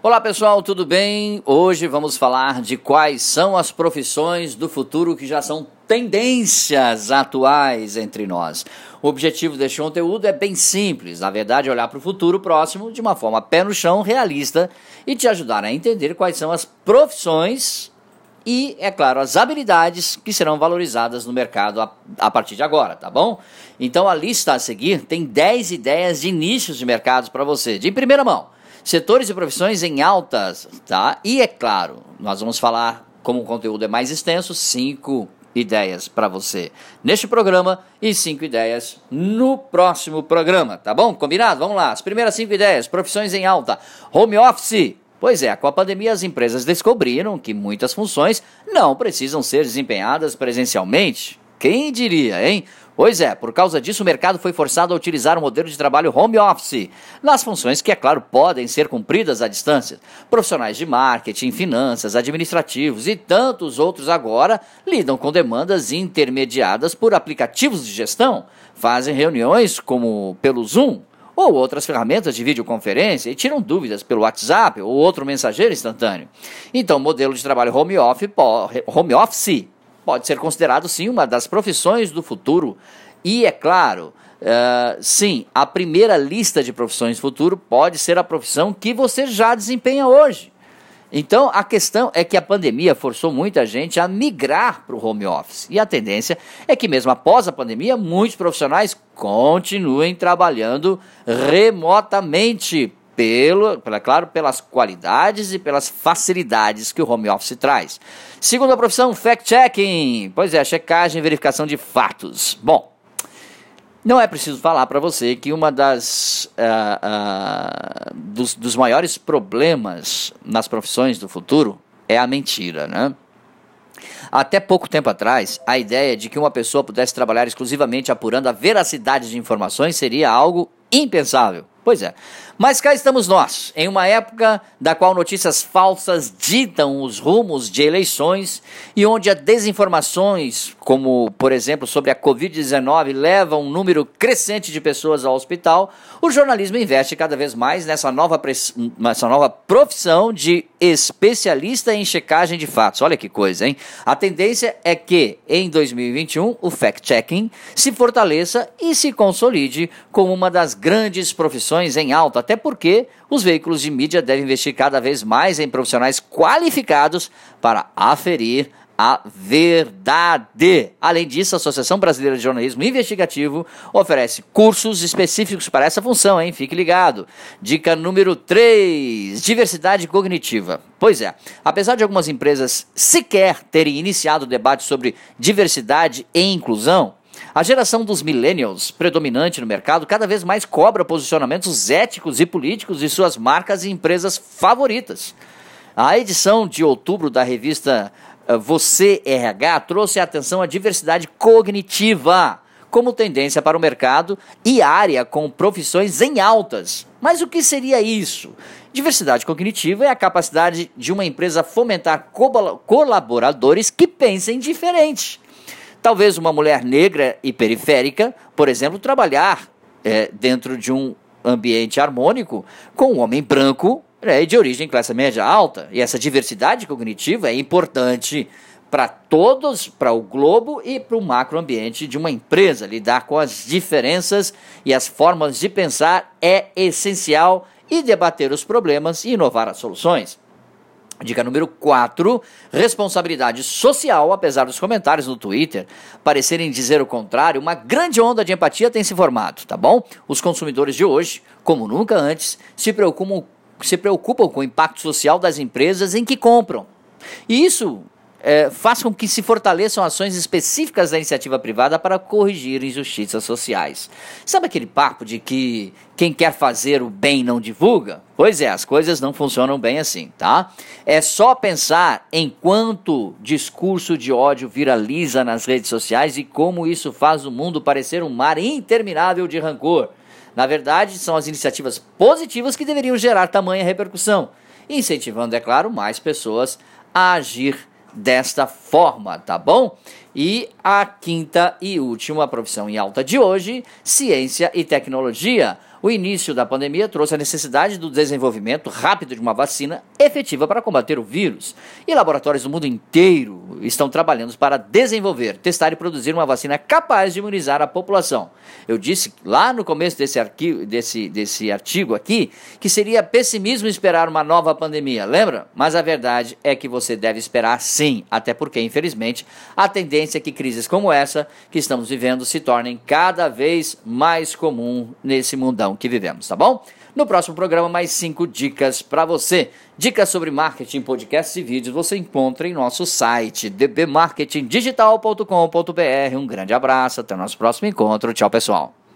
Olá pessoal, tudo bem? Hoje vamos falar de quais são as profissões do futuro que já são tendências atuais entre nós. O objetivo deste conteúdo é bem simples, na verdade, olhar para o futuro próximo de uma forma pé no chão, realista e te ajudar a entender quais são as profissões e, é claro, as habilidades que serão valorizadas no mercado a, a, partir de agora, tá bom? Então a lista a seguir tem 10 ideias de nichos de mercados para você, de primeira mão setores e profissões em altas, tá? E é claro, nós vamos falar, como o conteúdo é mais extenso, cinco ideias para você neste programa e cinco ideias no próximo programa, tá bom? Combinado? Vamos lá. As primeiras cinco ideias: profissões em alta, home office. Pois é, com a pandemia as empresas descobriram que muitas funções não precisam ser desempenhadas presencialmente. Quem diria, hein? Pois é, por causa disso o mercado foi forçado a utilizar o modelo de trabalho home office, nas funções que, é claro, podem ser cumpridas à distância. Profissionais de marketing, finanças, administrativos e tantos outros agora lidam com demandas intermediadas por aplicativos de gestão, fazem reuniões como pelo Zoom, ou outras ferramentas de videoconferência e tiram dúvidas pelo WhatsApp ou outro mensageiro instantâneo. Então, o modelo de trabalho home office, home office pode ser considerado sim uma das profissões do futuro. E é claro, uh, sim, a primeira lista de profissões do futuro pode ser a profissão que você já desempenha hoje. Então, a questão é que a pandemia forçou muita gente a migrar para o home office. E a tendência é que, mesmo após a pandemia, muitos profissionais continuem trabalhando remotamente pelo, pela, claro, pelas qualidades e pelas facilidades que o home office traz. Segunda profissão, fact-checking. Pois é, checagem e verificação de fatos. Bom, não é preciso falar para você que uma das uh, uh, dos, dos maiores problemas nas profissões do futuro é a mentira, né? Até pouco tempo atrás, a ideia de que uma pessoa pudesse trabalhar exclusivamente apurando a veracidade de informações seria algo impensável. Pois é. Mas cá estamos nós, em uma época da qual notícias falsas ditam os rumos de eleições e onde as desinformações, como por exemplo sobre a Covid-19, levam um número crescente de pessoas ao hospital, o jornalismo investe cada vez mais nessa nova, nessa nova profissão de especialista em checagem de fatos. Olha que coisa, hein? A tendência é que em 2021 o fact-checking se fortaleça e se consolide como uma das grandes profissões em alta, até porque os veículos de mídia devem investir cada vez mais em profissionais qualificados para aferir a verdade. Além disso, a Associação Brasileira de Jornalismo Investigativo oferece cursos específicos para essa função, hein? Fique ligado. Dica número 3: diversidade cognitiva. Pois é, apesar de algumas empresas sequer terem iniciado o debate sobre diversidade e inclusão, a geração dos millennials, predominante no mercado, cada vez mais cobra posicionamentos éticos e políticos de suas marcas e empresas favoritas. A edição de outubro da revista Você RH trouxe atenção à diversidade cognitiva como tendência para o mercado e área com profissões em altas. Mas o que seria isso? Diversidade cognitiva é a capacidade de uma empresa fomentar colaboradores que pensem diferente Talvez uma mulher negra e periférica, por exemplo, trabalhar é, dentro de um ambiente harmônico com um homem branco né, de origem classe média alta. E essa diversidade cognitiva é importante para todos, para o globo e para o macroambiente de uma empresa. Lidar com as diferenças e as formas de pensar é essencial e debater os problemas e inovar as soluções. Dica número 4, responsabilidade social, apesar dos comentários no Twitter parecerem dizer o contrário, uma grande onda de empatia tem se formado, tá bom? Os consumidores de hoje, como nunca antes, se preocupam, se preocupam com o impacto social das empresas em que compram. E isso é, faz com que se fortaleçam ações específicas da iniciativa privada para corrigir injustiças sociais. Sabe aquele papo de que quem quer fazer o bem não divulga? Pois é, as coisas não funcionam bem assim, tá? É só pensar em quanto discurso de ódio viraliza nas redes sociais e como isso faz o mundo parecer um mar interminável de rancor. Na verdade, são as iniciativas positivas que deveriam gerar tamanha repercussão, incentivando, é claro, mais pessoas a agir desta forma, tá bom? E a quinta e última profissão em alta de hoje, ciência e tecnologia. O início da pandemia trouxe a necessidade do desenvolvimento rápido de uma vacina efetiva para combater o vírus. E laboratórios do mundo inteiro estão trabalhando para desenvolver, testar e produzir uma vacina capaz de imunizar a população. Eu disse lá no começo desse, arquivo, desse, desse artigo aqui que seria pessimismo esperar uma nova pandemia, lembra? Mas a verdade é que você deve esperar sim, até porque, infelizmente, a tendência é que crises como essa que estamos vivendo se tornem cada vez mais comum nesse mundão que vivemos, tá bom? No próximo programa, mais cinco dicas para você. Dicas sobre marketing, podcasts e vídeos você encontra em nosso site dbmarketingdigital.com.br. Um grande abraço, até o nosso próximo encontro. Tchau, pessoal.